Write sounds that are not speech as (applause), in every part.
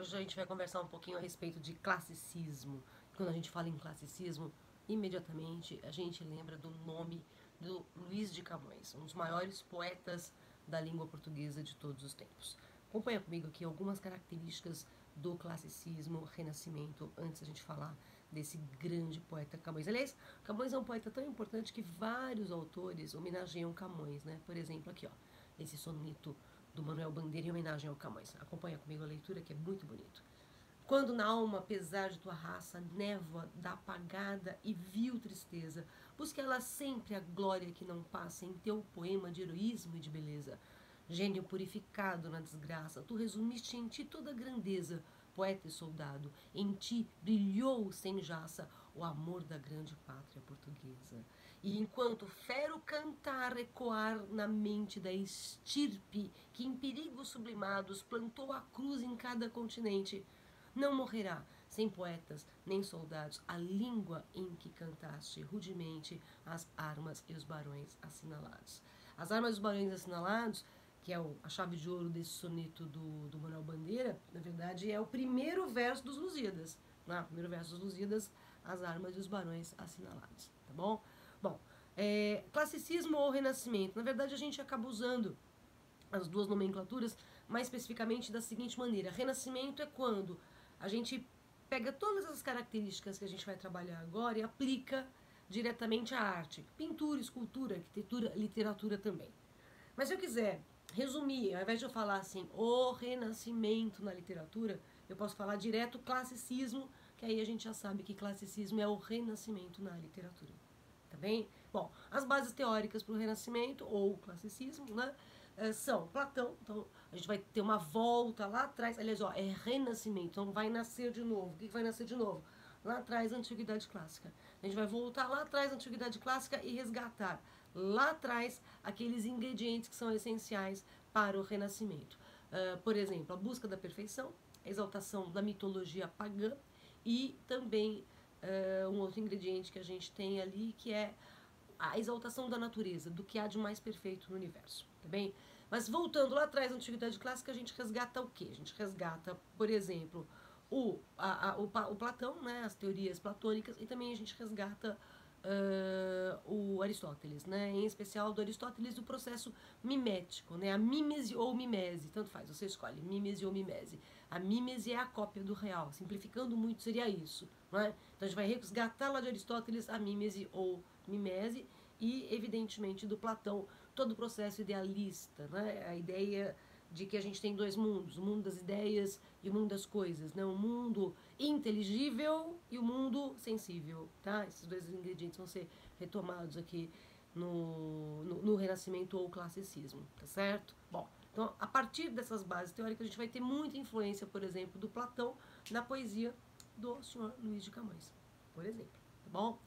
Hoje a gente vai conversar um pouquinho a respeito de classicismo. Quando a gente fala em classicismo, imediatamente a gente lembra do nome do Luiz de Camões, um dos maiores poetas da língua portuguesa de todos os tempos. Acompanha comigo aqui algumas características do classicismo, renascimento, antes a gente falar desse grande poeta Camões. Aliás, Camões é um poeta tão importante que vários autores homenageiam Camões, né? Por exemplo, aqui, ó, esse soneto do Manuel Bandeira em homenagem ao Camões. Acompanha comigo a leitura que é muito bonito. Quando na alma, apesar de tua raça, névoa da apagada e vil tristeza, busque ela sempre a glória que não passa em teu poema de heroísmo e de beleza. Gênio purificado na desgraça, tu resumiste em ti toda a grandeza, poeta e soldado, em ti brilhou sem jaça o amor da grande pátria portuguesa. E enquanto fero cantar ecoar na mente da estirpe que em perigos sublimados plantou a cruz em cada continente, não morrerá sem poetas nem soldados a língua em que cantaste rudemente as armas e os barões assinalados. As armas e os barões assinalados, que é a chave de ouro desse soneto do, do Manuel Bandeira, na verdade é o primeiro verso dos Lusíadas. Né? O primeiro verso dos Lusíadas, as armas e os barões assinalados. Tá bom? Bom, é, classicismo ou renascimento? Na verdade, a gente acaba usando as duas nomenclaturas mais especificamente da seguinte maneira: renascimento é quando a gente pega todas as características que a gente vai trabalhar agora e aplica diretamente à arte, pintura, escultura, arquitetura, literatura também. Mas se eu quiser resumir, ao invés de eu falar assim, o renascimento na literatura, eu posso falar direto classicismo, que aí a gente já sabe que classicismo é o renascimento na literatura. Tá bem? Bom, as bases teóricas para o renascimento ou classicismo, né? É, são Platão, então a gente vai ter uma volta lá atrás, aliás, ó, é renascimento, então vai nascer de novo. O que vai nascer de novo? Lá atrás, Antiguidade Clássica. A gente vai voltar lá atrás, Antiguidade Clássica, e resgatar lá atrás aqueles ingredientes que são essenciais para o renascimento. Uh, por exemplo, a busca da perfeição, a exaltação da mitologia pagã e também uh, um outro ingrediente que a gente tem ali que é a exaltação da natureza, do que há de mais perfeito no universo, tá bem? Mas voltando lá atrás, na Antiguidade Clássica, a gente resgata o quê? A gente resgata, por exemplo, o, a, a, o, o, Platão, né, as teorias platônicas, e também a gente resgata uh, o Aristóteles, né, em especial do Aristóteles o processo mimético, né, a mímese ou mimese, tanto faz, você escolhe, mímese ou mimese. A mímese é a cópia do real, simplificando muito seria isso. Né? Então a gente vai resgatar lá de Aristóteles a mímese ou mimese e, evidentemente, do Platão, todo o processo idealista, né? a ideia de que a gente tem dois mundos, o mundo das ideias e o mundo das coisas, né? o mundo inteligível e o mundo sensível. Tá? Esses dois ingredientes vão ser retomados aqui no, no, no Renascimento ou Classicismo, tá certo? Bom, então a partir dessas bases teóricas a gente vai ter muita influência, por exemplo, do Platão na poesia do senhor Luiz de Camões, por exemplo, tá bom?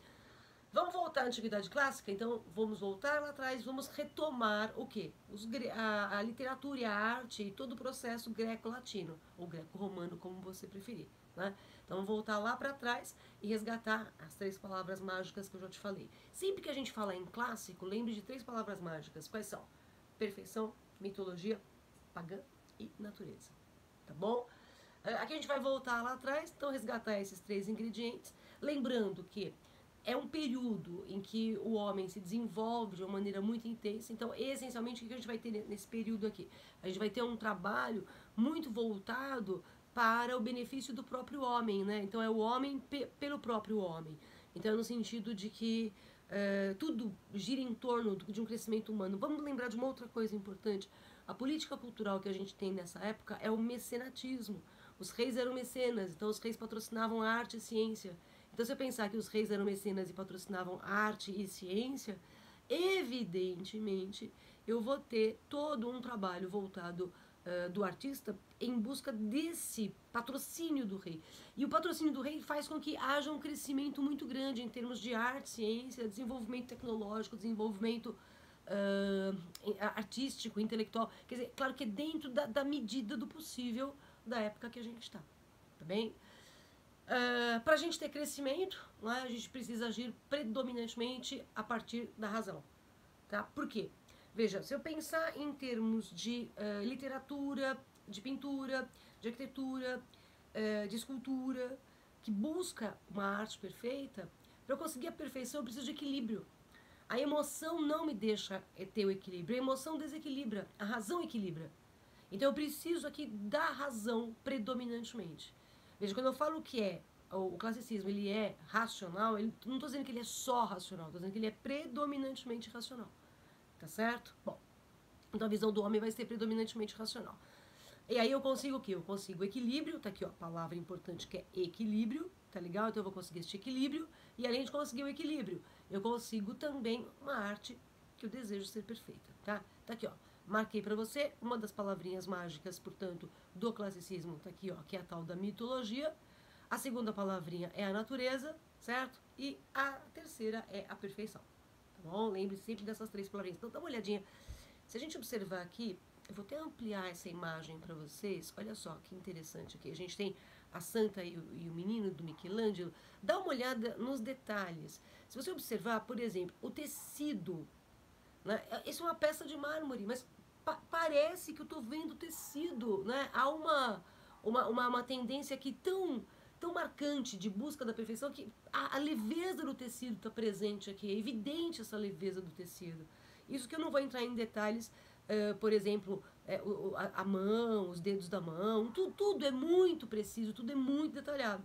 Vamos voltar à Antiguidade Clássica? Então, vamos voltar lá atrás, vamos retomar o quê? Os, a, a literatura e a arte e todo o processo greco-latino, ou greco-romano, como você preferir. Né? Então, voltar lá para trás e resgatar as três palavras mágicas que eu já te falei. Sempre que a gente fala em clássico, lembre de três palavras mágicas. Quais são? Perfeição, mitologia, pagã e natureza. Tá bom? Aqui a gente vai voltar lá atrás, então resgatar esses três ingredientes. Lembrando que é um período em que o homem se desenvolve de uma maneira muito intensa. Então, essencialmente, o que a gente vai ter nesse período aqui? A gente vai ter um trabalho muito voltado para o benefício do próprio homem, né? Então, é o homem pe pelo próprio homem. Então, é no sentido de que é, tudo gira em torno de um crescimento humano. Vamos lembrar de uma outra coisa importante. A política cultural que a gente tem nessa época é o mecenatismo. Os reis eram mecenas, então os reis patrocinavam a arte e ciência. Então, se eu pensar que os reis eram mecenas e patrocinavam arte e ciência, evidentemente eu vou ter todo um trabalho voltado uh, do artista em busca desse patrocínio do rei. E o patrocínio do rei faz com que haja um crescimento muito grande em termos de arte, ciência, desenvolvimento tecnológico, desenvolvimento uh, artístico, intelectual. Quer dizer, claro que é dentro da, da medida do possível da época que a gente está. Tá bem? Uh, Para a gente ter crescimento, né, a gente precisa agir predominantemente a partir da razão. Tá? Por quê? Veja, se eu pensar em termos de uh, literatura, de pintura, de arquitetura, eh, de escultura, que busca uma arte perfeita, para eu conseguir a perfeição eu preciso de equilíbrio. A emoção não me deixa eh, ter o equilíbrio, a emoção desequilibra, a razão equilibra. Então eu preciso aqui da razão predominantemente. Veja, quando eu falo que é o classicismo ele é racional, ele, não estou dizendo que ele é só racional, estou dizendo que ele é predominantemente racional. Tá certo? Bom, então a visão do homem vai ser predominantemente racional. E aí eu consigo o quê? Eu consigo equilíbrio, tá aqui ó, a palavra importante que é equilíbrio, tá legal? Então eu vou conseguir este equilíbrio, e além de conseguir o equilíbrio, eu consigo também uma arte que eu desejo ser perfeita, tá? Tá aqui ó, marquei para você uma das palavrinhas mágicas, portanto, do classicismo, tá aqui ó, que é a tal da mitologia, a segunda palavrinha é a natureza, certo? E a terceira é a perfeição. Tá bom? Lembre sempre dessas três palavrinhas. Então dá uma olhadinha. Se a gente observar aqui, eu vou até ampliar essa imagem para vocês. Olha só que interessante aqui. A gente tem a santa e o, e o menino do Michelangelo. Dá uma olhada nos detalhes. Se você observar, por exemplo, o tecido. Né? Isso é uma peça de mármore, mas pa parece que eu estou vendo tecido. Né? Há uma, uma, uma, uma tendência aqui tão tão marcante de busca da perfeição que a, a leveza do tecido está presente aqui, é evidente essa leveza do tecido. Isso que eu não vou entrar em detalhes, uh, por exemplo, o, a, a, mão, os dedos da mão, tu, tudo é muito preciso, tudo é muito detalhado.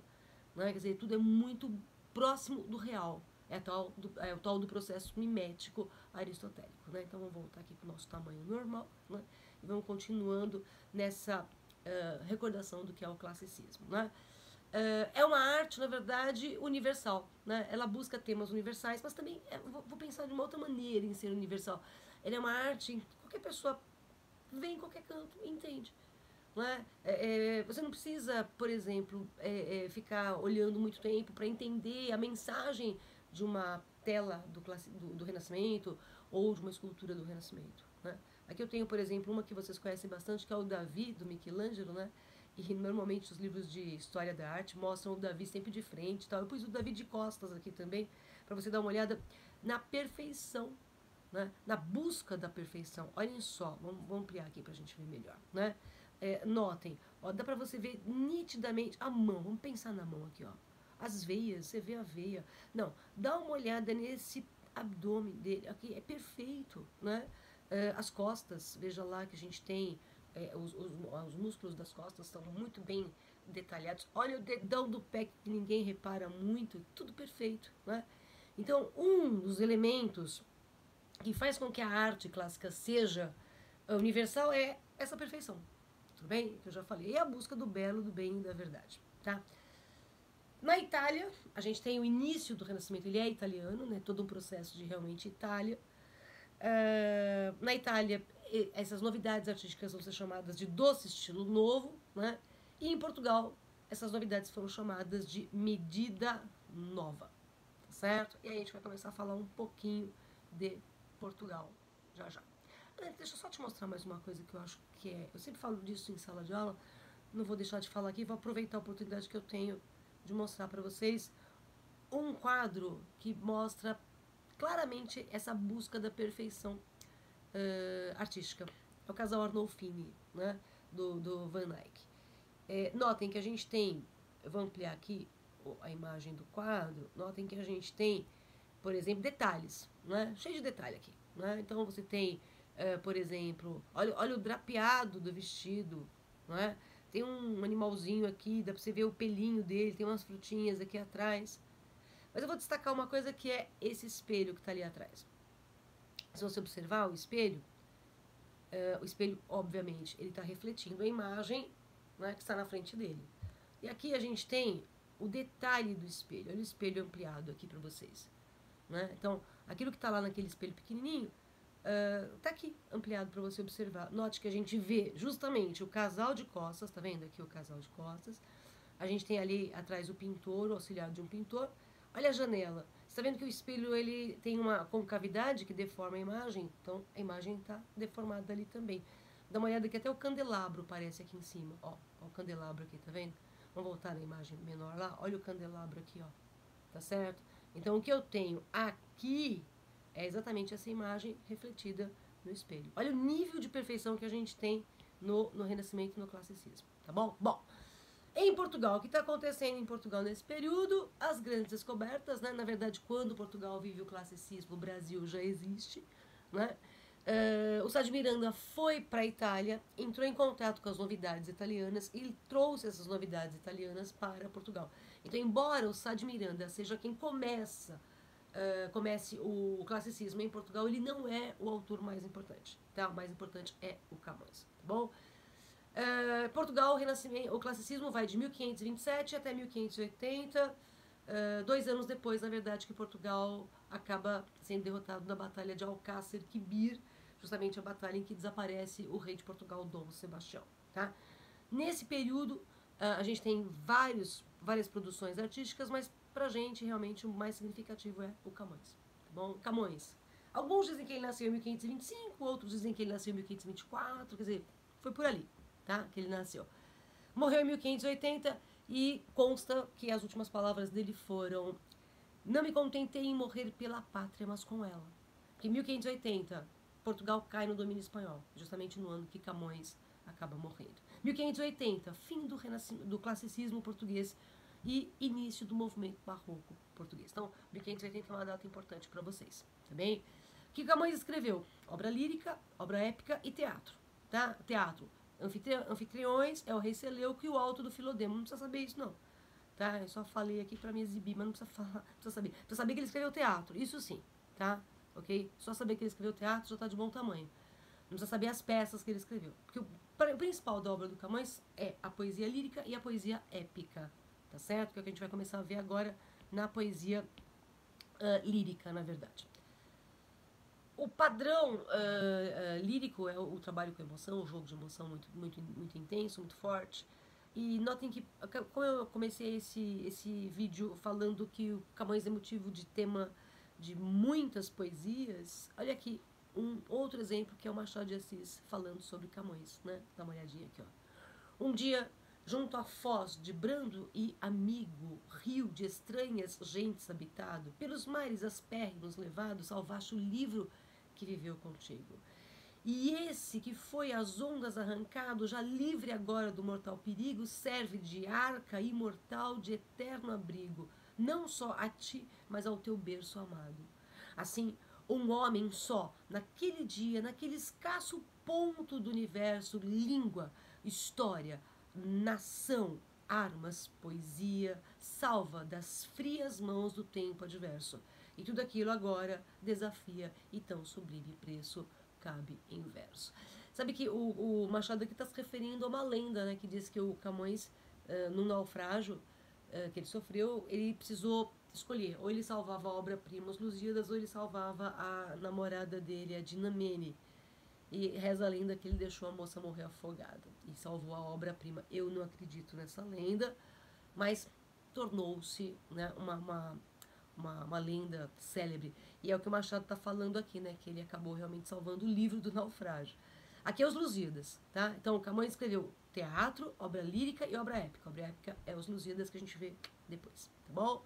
Né? Quer dizer, tudo é muito próximo do real. É, tal do, é o tal do processo mimético aristotélico. Né? Então vamos voltar aqui para o nosso tamanho normal né? e vamos continuando nessa uh, recordação do que é o classicismo. Né? Uh, é uma arte, na verdade, universal. Né? Ela busca temas universais, mas também é, vou, pensar de uma outra maneira em ser universal. Ela é uma arte em que qualquer pessoa vem em qualquer canto e entende. É, é, você não precisa, por exemplo, ficar olhando muito tempo para entender a mensagem de uma tela do, do, do, Renascimento ou de uma escultura do Renascimento. Né? Aqui eu tenho, por exemplo, uma que vocês conhecem bastante, que é o Davi, do Michelangelo, né? E normalmente os livros de história da arte mostram o Davi sempre de frente tal. Eu pus o Davi de costas aqui também, para você dar uma olhada na perfeição, né? na busca da perfeição. Olhem só, vamos, vamos ampliar aqui para a gente ver melhor. Né? É, notem, ó, dá para você ver nitidamente a mão. Vamos pensar na mão aqui, ó. As veias, você vê a veia. Não, dá uma olhada nesse abdômen dele aqui, é perfeito, né? É, as costas, veja lá que a gente tem é, os, os, os, músculos das costas estão muito bem detalhados. Olha o dedão do pé que ninguém repara muito, tudo perfeito. Né? Então, um dos elementos que faz com que a arte clássica seja universal é essa perfeição. Tudo bem? Que eu já falei. É a busca do belo, do bem e da verdade. Tá? Na Itália, a gente tem o início do Renascimento, ele é italiano, né? todo um processo de realmente Itália. Uh, na Itália, essas novidades artísticas vão ser chamadas de doce estilo novo, né? E em Portugal, essas novidades foram chamadas de medida nova, tá certo? E aí a gente vai começar a falar um pouquinho de Portugal já já. Deixa eu só te mostrar mais uma coisa que eu acho que é. Eu sempre falo disso em sala de aula, não vou deixar de falar aqui, vou aproveitar a oportunidade que eu tenho de mostrar para vocês um quadro que mostra claramente essa busca da perfeição uh, artística. É o casal Arnolfini, né, do, do Van Eyck. É, notem que a gente tem, eu vou ampliar aqui a imagem do quadro, notem que a gente tem, por exemplo, detalhes, né, cheio de detalhe aqui. Né? Então você tem, uh, por exemplo, olha, olha o drapeado do vestido, né? Tem um animalzinho aqui, dá para você ver o pelinho dele, tem umas frutinhas aqui atrás. Mas eu vou destacar uma coisa que é esse espelho que está ali atrás se você observar o espelho, uh, o espelho, obviamente, ele está refletindo a imagem né, que está na frente dele. E aqui a gente tem o detalhe do espelho. Olha o espelho ampliado aqui para vocês. Né? Então, aquilo que está lá naquele espelho pequenininho, está uh, aqui ampliado para você observar. Note que a gente vê justamente o casal de costas, tá vendo aqui o casal de costas? A gente tem ali atrás o pintor, o auxiliar de um pintor. Olha a janela está vendo que o espelho ele tem uma concavidade que deforma a imagem? Então a imagem está deformada ali também. Dá uma olhada que até o candelabro parece aqui em cima. Ó, ó, o candelabro aqui, tá vendo? Vamos voltar na imagem menor lá. Olha o candelabro aqui, ó. Tá certo? Então o que eu tenho aqui é exatamente essa imagem refletida no espelho. Olha o nível de perfeição que a gente tem no, no Renascimento e no Classicismo, tá bom? Bom, em Portugal, o que está acontecendo em Portugal nesse período? As grandes descobertas, né? Na verdade, quando Portugal vive o classicismo, o Brasil já existe, né? Uh, o Sá de Miranda foi para a Itália, entrou em contato com as novidades italianas e trouxe essas novidades italianas para Portugal. Então, embora o Sá de Miranda seja quem começa uh, comece o classicismo em Portugal, ele não é o autor mais importante. Tá? O mais importante é o Camões. Tá bom? Uh, Portugal, o, o classicismo vai de 1527 até 1580. Uh, dois anos depois, na verdade, que Portugal acaba sendo derrotado na Batalha de Alcácer Quibir, justamente a batalha em que desaparece o rei de Portugal, Dom Sebastião. Tá? Nesse período, a gente tem vários, várias produções artísticas, mas pra gente realmente o mais significativo é o Camões. Tá bom? Camões. Alguns dizem que ele nasceu em 1525, outros dizem que ele nasceu em 1524, quer dizer, foi por ali, tá? Que ele nasceu. Morreu em 1580 e consta que as últimas palavras dele foram: Não me contentei em morrer pela pátria, mas com ela. Porque em 1580 Portugal cai no domínio espanhol, justamente no ano que Camões acaba morrendo. 1580, fim do, do classicismo português e início do movimento barroco português. Então, 1580 é uma data importante para vocês, tá bem? O que Camões escreveu? Obra lírica, obra épica e teatro, tá? Teatro. Anfitri anfitriões é o rei Seleuco e o alto do Filodemo. Não precisa saber isso, não. Tá? Eu só falei aqui para me exibir, mas não precisa (laughs) falar, precisa saber. Precisa saber que ele escreveu teatro, isso sim, tá? ok? Só saber que ele escreveu teatro já está de bom tamanho. Não precisa saber as peças que ele escreveu. Porque o principal da obra do Camões é a poesia lírica e a poesia épica, tá certo? Que é o que a gente vai começar a ver agora na poesia uh, lírica, na verdade. O padrão uh, uh, lírico é o, o, trabalho com emoção, o jogo de emoção muito, muito, muito intenso, muito forte. E notem que, como eu comecei esse, esse vídeo falando que o Camões é motivo de tema de muitas poesias, olha aqui um outro exemplo que é o Machado de Assis falando sobre Camões, né? Dá uma olhadinha aqui, ó. Um dia, junto à foz de brando e amigo, rio de estranhas gentes habitado, pelos mares aspérrimos levado, salvaste o livro que viveu contigo. E esse que foi às ondas arrancado, já livre agora do mortal perigo, serve de arca imortal de eterno abrigo, não só a ti, mas ao teu berço amado. Assim, um homem só, naquele dia, naquele escasso ponto do universo, língua, história, nação, armas, poesia, salva das frias mãos do tempo adverso. E tudo aquilo agora desafia e tão sublime preço cabe em verso. Sabe que o, o Machado aqui está se referindo a uma lenda, né, que diz que o Camões, uh, num naufrágio uh, que ele sofreu, ele precisou escolher, ou ele salvava a obra-prima Os Lusíadas, ou ele salvava a namorada dele, a Dinamene. E reza a lenda que ele deixou a moça morrer afogada e salvou a obra-prima. Eu não acredito nessa lenda, mas tornou-se né, uma, uma, uma, uma, lenda célebre. E é o que o Machado está falando aqui, né? Que ele acabou realmente salvando o livro do naufrágio. Aqui é os Lusíadas, tá? Então, o Camões escreveu teatro, obra lírica e obra épica. Obra épica é os Lusíadas que a gente vê depois, tá bom?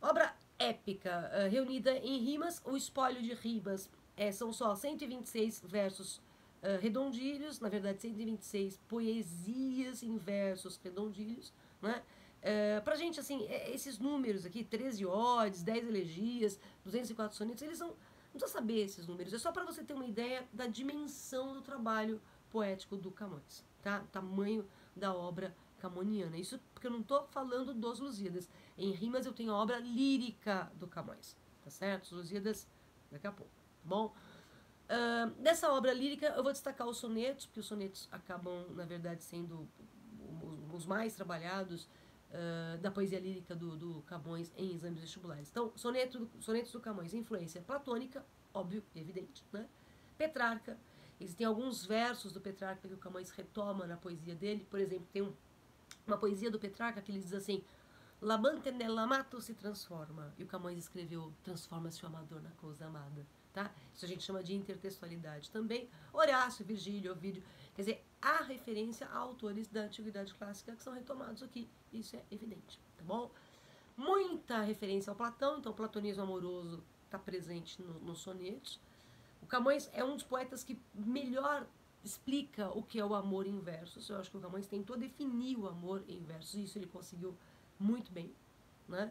Obra épica, uh, reunida em rimas, o espólio de rimas é, são só 126 versos uh, redondilhos, na verdade 126 poesias em versos redondilhos, né? Uh, pra gente, assim, esses números aqui, 13 odes, 10 elegias, 204 sonetos, eles são. Não precisa saber esses números, é só para você ter uma ideia da dimensão do trabalho poético do Camões, tá? O tamanho da obra camoniana. Isso porque eu não estou falando dos Lusíadas. Em rimas eu tenho a obra lírica do Camões, tá certo? Os Lusíadas daqui a pouco, bom? Uh, dessa obra lírica eu vou destacar os sonetos, porque os sonetos acabam, na verdade, sendo os mais trabalhados uh, da poesia lírica do, do, Camões em exames vestibulares. Então, soneto, sonetos do Camões, influência platônica, óbvio, evidente, né? Petrarca, existem alguns versos do Petrarca que o Camões retoma na poesia dele, por exemplo, tem um, uma poesia do Petrarca que ele diz assim, L'amante nell'amato se transforma. E o Camões escreveu, transforma-se o amador na coisa amada. Tá? Isso a gente chama de intertextualidade também. Horácio, Virgílio, Ovídio. Quer dizer, há referência a autores da Antiguidade Clássica que são retomados aqui. Isso é evidente, tá bom? Muita referência ao Platão, então o platonismo amoroso está presente no, nos sonetos. O Camões é um dos poetas que melhor explica o que é o amor em versos. Eu acho que o Camões tentou definir o amor em versos, isso ele conseguiu muito bem. Né?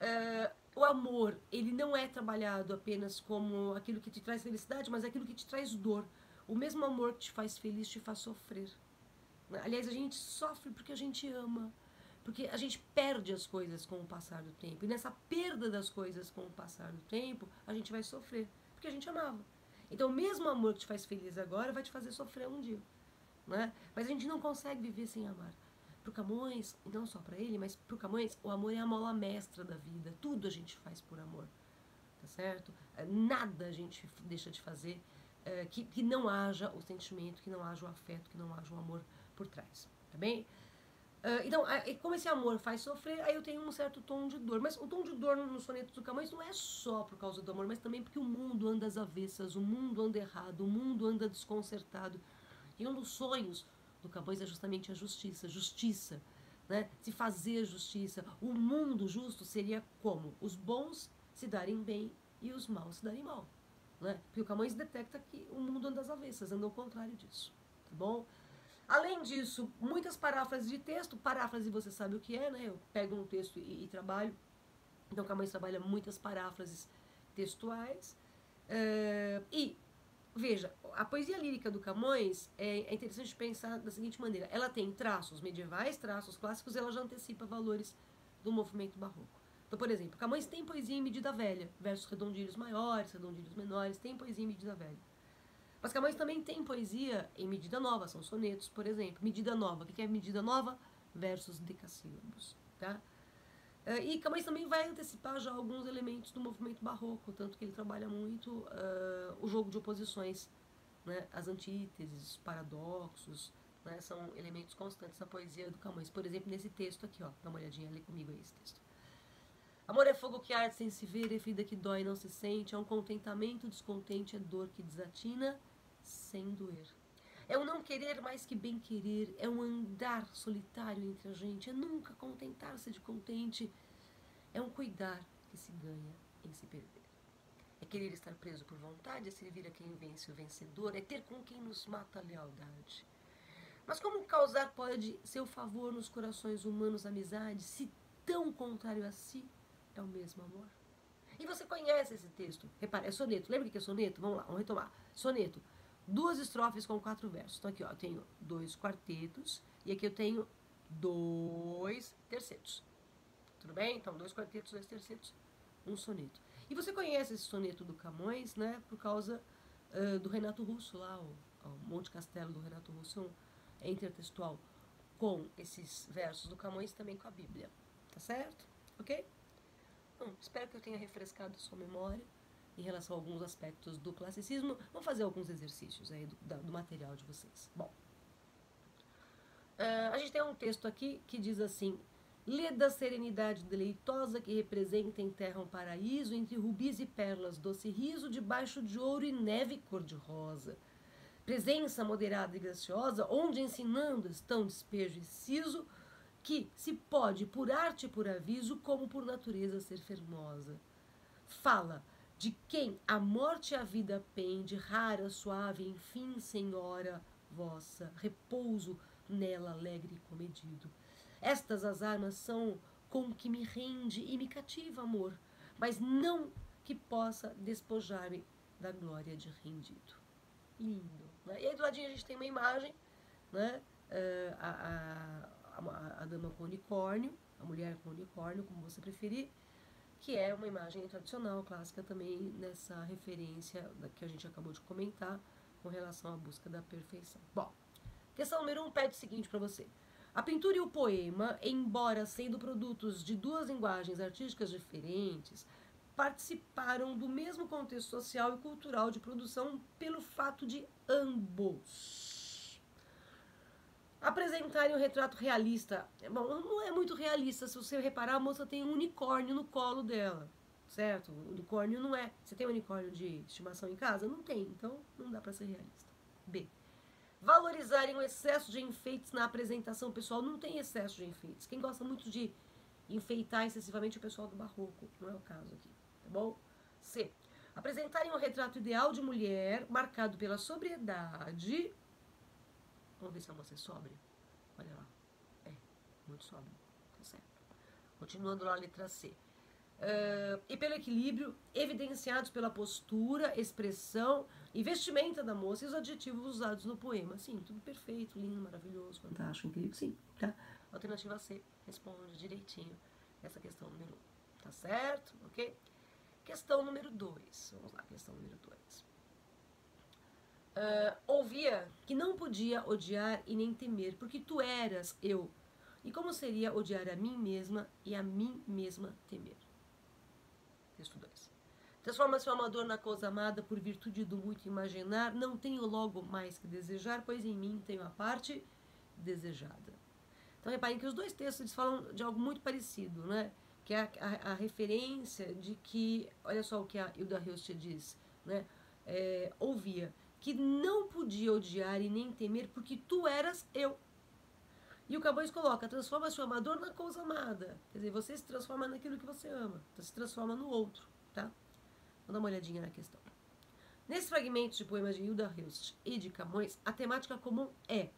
Uh, o amor, ele não é trabalhado apenas como aquilo que te traz felicidade, mas aquilo que te traz dor. O mesmo amor que te faz feliz te faz sofrer. Aliás, a gente sofre porque a gente ama. Porque a gente perde as coisas com o passar do tempo. E nessa perda das coisas com o passar do tempo, a gente vai sofrer. Porque a gente amava. Então, o mesmo amor que te faz feliz agora vai te fazer sofrer um dia. Né? Mas a gente não consegue viver sem amar. Para o Camões, e não só para ele, mas para o Camões, o amor é a mola mestra da vida. Tudo a gente faz por amor. Tá certo? Nada a gente deixa de fazer é, que, que não haja o sentimento, que não haja o afeto, que não haja o amor por trás. Tá bem? Uh, então, como esse amor faz sofrer, aí eu tenho um certo tom de dor. Mas o tom de dor no soneto do Camões não é só por causa do amor, mas também porque o mundo anda às avessas, o mundo anda errado, o mundo anda desconcertado. E um dos sonhos do Camões é justamente a justiça. Justiça, né? se fazer justiça. O mundo justo seria como? Os bons se darem bem e os maus se darem mal. Né? Porque o Camões detecta que o mundo anda às avessas, anda ao contrário disso. Tá bom? Além disso, muitas paráfrases de texto. Paráfrase você sabe o que é, né? Eu pego um texto e, e trabalho. Então, Camões trabalha muitas paráfrases textuais. Uh, e, veja, a poesia lírica do Camões é, é, interessante pensar da seguinte maneira. Ela tem traços medievais, traços clássicos, ela já antecipa valores do movimento barroco. Então, por exemplo, Camões tem poesia em medida velha, versos redondilhos maiores, redondilhos menores, tem poesia em medida velha. Mas Camões também tem poesia em medida nova, são sonetos, por exemplo. Medida nova, o que é medida nova? Versos decassílabos, tá? Uh, e Camões também vai antecipar já alguns elementos do movimento barroco, tanto que ele trabalha muito uh, o jogo de oposições, né? as antíteses, os paradoxos, né? são elementos constantes na poesia do Camões. Por exemplo, nesse texto aqui, ó, dá uma olhadinha, lê comigo aí esse texto. Amor é fogo que arde sem se ver, é vida que dói e não se sente, é um contentamento descontente, é dor que desatina, sem doer. É um não querer mais que bem querer, é um andar solitário entre a gente, é nunca contentar-se de contente, é um cuidar que se ganha em se perder. É querer estar preso por vontade, é servir a quem vence o vencedor, é ter com quem nos mata a lealdade. Mas como causar pode seu favor nos corações humanos amizade, se tão contrário a si é o mesmo amor? E você conhece esse texto. Repare, é soneto. Lembra o que é soneto? Vamos lá, vamos retomar. Soneto duas estrofes com quatro versos. Então aqui ó, eu tenho dois quartetos e aqui eu tenho dois tercetos. Tudo bem? Então dois quartetos, dois tercetos, um soneto. E você conhece esse soneto do Camões, né? Por causa uh, do Renato Russo lá, o, o, Monte Castelo do Renato Russo é intertextual com esses versos do Camões também com a Bíblia. Tá certo? Ok? Bom, espero que eu tenha refrescado sua memória em relação a alguns aspectos do classicismo. Vamos fazer alguns exercícios aí do, do material de vocês. Bom, uh, a gente tem um texto aqui que diz assim: Lê da serenidade deleitosa que representa em terra um paraíso, entre rubis e pérolas, doce riso, debaixo de ouro e neve cor-de-rosa. Presença moderada e graciosa, onde ensinando estão despejo e siso, que se pode, por arte e por aviso, como por natureza ser fermosa. Fala, de quem a morte e a vida pende, rara, suave, enfim, senhora vossa, repouso nela alegre e comedido. Estas as armas são com que me rende e me cativa amor, mas não que possa despojar-me da glória de rendido. Lindo. Né? E aí do ladinho a gente tem uma imagem, né? Uh, a, a, a, a dama com unicórnio, a mulher com unicórnio, como você preferir, que é uma imagem tradicional, clássica também, nessa referência que a gente acabou de comentar com relação à busca da perfeição. Bom, questão número um pede o seguinte para você. A pintura e o poema, embora sendo produtos de duas linguagens artísticas diferentes, participaram do mesmo contexto social e cultural de produção pelo fato de ambos apresentarem um retrato realista. Bom, não é muito realista. Se você reparar, a moça tem um unicórnio no colo dela, certo? O unicórnio não é. Você tem um unicórnio de estimação em casa? Não tem, então não dá para ser realista. B. Valorizarem o excesso de enfeites na apresentação pessoal. Não tem excesso de enfeites. Quem gosta muito de enfeitar excessivamente é o pessoal do barroco. Não é o caso aqui, tá bom? C. Apresentarem um retrato ideal de mulher marcado pela sobriedade Vamos ver se a moça é sóbria. Olha lá. É, muito sóbria. Tá certo. Continuando lá a letra C. Uh, e pelo equilíbrio, evidenciados pela postura, expressão e vestimenta da moça e os adjetivos usados no poema. Sim, tudo perfeito, lindo, maravilhoso, fantástico, incrível, sim. Tá? Alternativa C responde direitinho essa questão número 1. Um, tá certo? Ok? Questão número 2. Vamos lá, questão número 2. Uh, ouvia que não podia odiar e nem temer, porque tu eras eu. E como seria odiar a mim mesma e a mim mesma temer? Texto 2. Transforma-se o amador na coisa amada por virtude do muito imaginar, não tenho logo mais que desejar, pois em mim tenho a parte desejada. Então reparem que os dois textos falam de algo muito parecido, né? que é a, a, a referência de que, olha só o que a Hilda Hilst diz, né? É, ouvia, que não podia odiar e nem temer, porque tu eras eu. E o Camões coloca, transforma-se o amador na coisa amada. Quer dizer, você se transforma naquilo que você ama, você se transforma no outro, tá? Vamos dar uma olhadinha na questão. Nesse fragmento de poemas de Hilda Hilst e de Camões, a temática comum é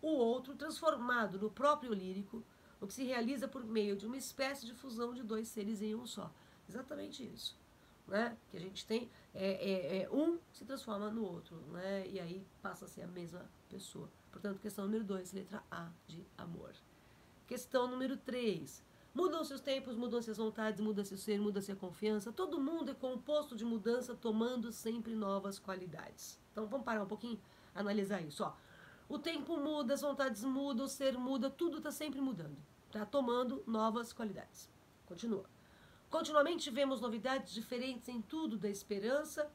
o outro transformado no próprio lírico, o que se realiza por meio de uma espécie de fusão de dois seres em um só. Exatamente isso. Né? Que a gente tem, é, é, é um se transforma no outro, né? e aí passa a ser a mesma pessoa. Portanto, questão número 2, letra A de amor. Questão número 3. Mudam-se os tempos, mudam-se as vontades, muda-se o ser, muda-se a confiança. Todo mundo é composto de mudança, tomando sempre novas qualidades. Então vamos parar um pouquinho, analisar isso. Ó. O tempo muda, as vontades mudam, o ser muda, tudo está sempre mudando. Está tomando novas qualidades. Continua. Continuamente vemos novidades diferentes em tudo da esperança.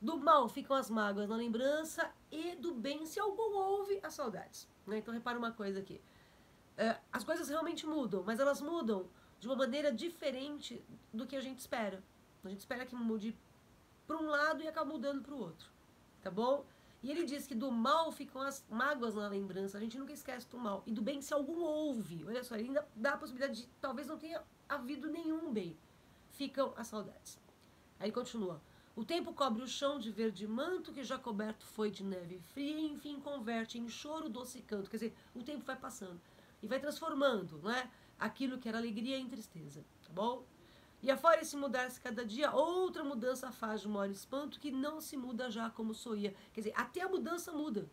Do mal ficam as mágoas na lembrança e do bem, se algum houve, as saudades. Né? Então repara uma coisa aqui. É, as coisas realmente mudam, mas elas mudam de uma maneira diferente do que a gente espera. A gente espera que mude para um lado e acaba mudando para o outro. Tá bom? E ele diz que do mal ficam as mágoas na lembrança, a gente nunca esquece do mal. E do bem, se algum houve, olha só, ele ainda dá a possibilidade de talvez não tenha havido nenhum bem. Ficam as saudades. Aí continua. O tempo cobre o chão de verde manto que já coberto foi de neve fria e enfim converte em choro doce canto. Quer dizer, o tempo vai passando e vai transformando, não é? Aquilo que era alegria em tristeza, tá bom? E afora esse mudar-se cada dia, outra mudança faz de maior espanto que não se muda já como soia. Quer dizer, até a mudança muda.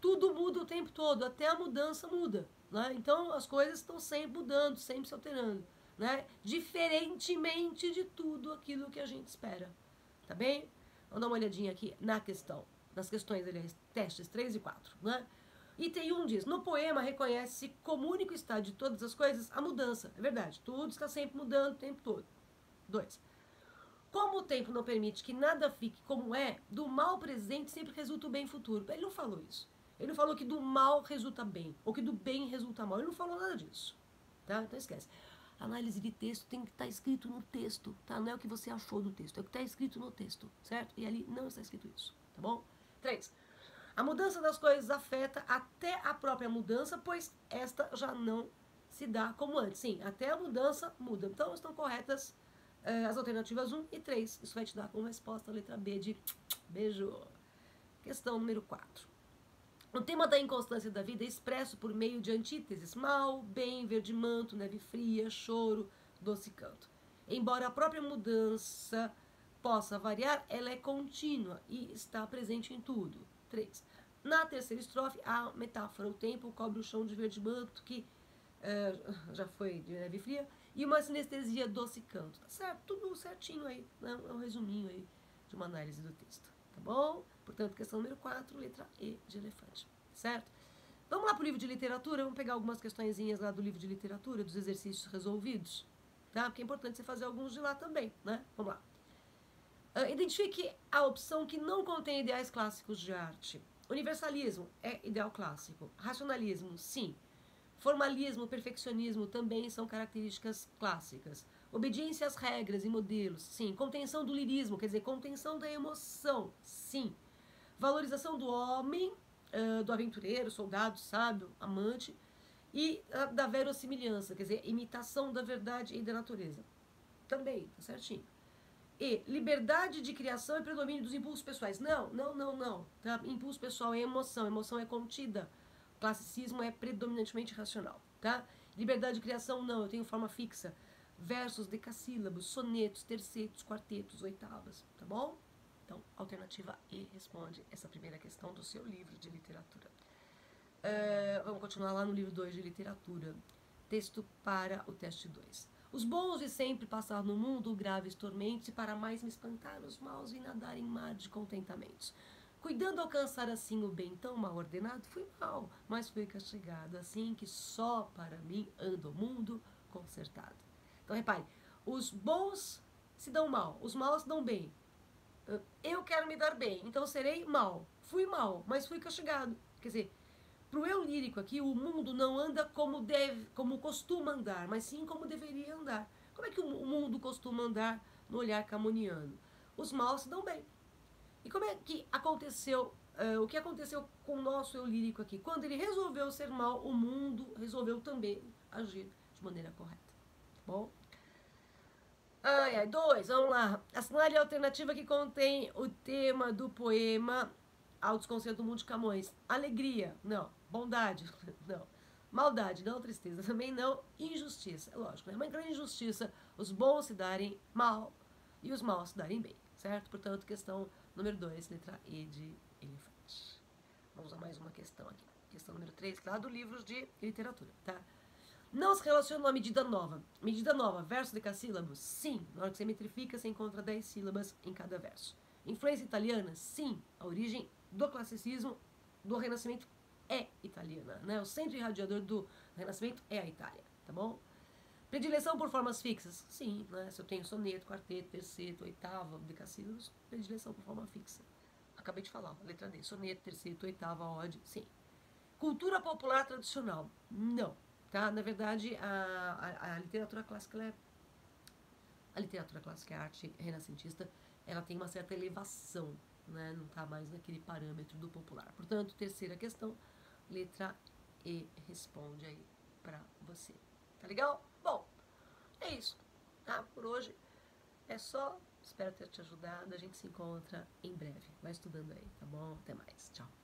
Tudo muda o tempo todo, até a mudança muda. Né? Então as coisas estão sempre mudando, sempre se alterando. Né? Diferentemente de tudo aquilo que a gente espera. Tá bem? Vamos dar uma olhadinha aqui na questão. Nas questões, aliás, testes 3 e 4. Né? Item 1 diz: No poema reconhece-se como único estado de todas as coisas a mudança. É verdade, tudo está sempre mudando o tempo todo. 2. Como o tempo não permite que nada fique como é, do mal presente sempre resulta o bem futuro. Ele não falou isso. Ele não falou que do mal resulta bem, ou que do bem resulta mal. Ele não falou nada disso. Tá? Então esquece. Análise de texto tem que estar tá escrito no texto, tá? Não é o que você achou do texto, é o que está escrito no texto, certo? E ali não está escrito isso, tá bom? 3. A mudança das coisas afeta até a própria mudança, pois esta já não se dá como antes. Sim, até a mudança muda. Então estão corretas uh, as alternativas 1 e 3. Isso vai te dar como resposta a letra B de beijo. Questão número 4. O tema da inconstância da vida é expresso por meio de antíteses: mal, bem, verde manto, neve fria, choro, doce canto. Embora a própria mudança possa variar, ela é contínua e está presente em tudo. 3. Na terceira estrofe, a metáfora: o tempo cobre o chão de verde manto, que uh, já foi de neve fria, e uma sinestesia doce canto. Tá certo? Tudo certinho aí, né? É um resuminho aí de uma análise do texto. Tá bom? Portanto, questão número 4, letra E de elefante. Certo? Vamos lá para o livro de literatura, vamos pegar algumas questõezinhas lá do livro de literatura, dos exercícios resolvidos. Tá? Porque é importante você fazer alguns de lá também, né? Vamos lá. Uh, identifique a opção que não contém ideais clássicos de arte. Universalismo é ideal clássico. Racionalismo, sim. Formalismo, perfeccionismo também são características clássicas. Obediência às regras e modelos, sim. Contenção do lirismo, quer dizer, contenção da emoção, sim. Valorização do homem, uh, do aventureiro, soldado, sábio, amante. E uh, da verossimilhança, quer dizer, imitação da verdade e da natureza. Também, tá certinho. E liberdade de criação e predomínio dos impulsos pessoais. Não, não, não, não. Tá? Impulso pessoal é emoção, emoção é contida Classicismo é predominantemente racional, tá? Liberdade de criação, não, eu tenho forma fixa. Versos, decassílabos, sonetos, tercetos, quartetos, oitavas, tá bom? Então, alternativa E responde essa primeira questão do seu livro de literatura. Uh, vamos continuar lá no livro 2 de literatura. Texto para o teste 2. Os bons de sempre passar no mundo graves tormentos e para mais me espantar os maus e nadar em mar de contentamentos. Cuidando alcançar assim o bem tão mal ordenado, fui mal, mas fui castigado, assim que só para mim anda o mundo consertado. Então repare, os bons se dão mal, os maus se dão bem. Eu quero me dar bem, então serei mal. Fui mal, mas fui castigado. Quer dizer, para o eu lírico aqui, o mundo não anda como deve, como costuma andar, mas sim como deveria andar. Como é que o mundo costuma andar no olhar camoniano? Os maus se dão bem. E como é que aconteceu, uh, o que aconteceu com o nosso eu lírico aqui? Quando ele resolveu ser mal, o mundo resolveu também agir de maneira correta. Bom? Ai, ai, dois, vamos lá. Assinale a alternativa que contém o tema do poema ao desconcerto do mundo de Camões. Alegria, não. Bondade, (laughs) não. Maldade, não. Tristeza, também não. Injustiça, é lógico, é né? uma grande injustiça os bons se darem mal e os maus se darem bem, certo? Portanto, questão número 2, letra E de elefante. Vamos a mais uma questão aqui. Questão número 3, lá do livro de literatura, tá? Não se relaciona a medida nova. Medida nova, verso decassílabos? Sim. Na hora que você metrifica, você encontra 10 sílabas em cada verso. Influência italiana? Sim. A origem do classicismo, do Renascimento é italiana, né? O centro irradiador do Renascimento é a Itália, tá bom? Predileção por formas fixas? Sim, né? Se eu tenho soneto, quarteto, terceto, oitava, decassílabos, predileção por forma fixa. Acabei de falar, letra D, soneto, terceto, oitava, ode, sim. Cultura popular tradicional? Não, tá? Na verdade, a, a, a literatura clássica, é... A literatura clássica, a arte renascentista, ela tem uma certa elevação, né? não está mais naquele parâmetro do popular. Portanto, terceira questão, letra E responde aí para você. Tá legal? Bom, é isso. Tá? Por hoje é só. Espero ter te ajudado. A gente se encontra em breve. Vai estudando aí, tá bom? Até mais. Tchau.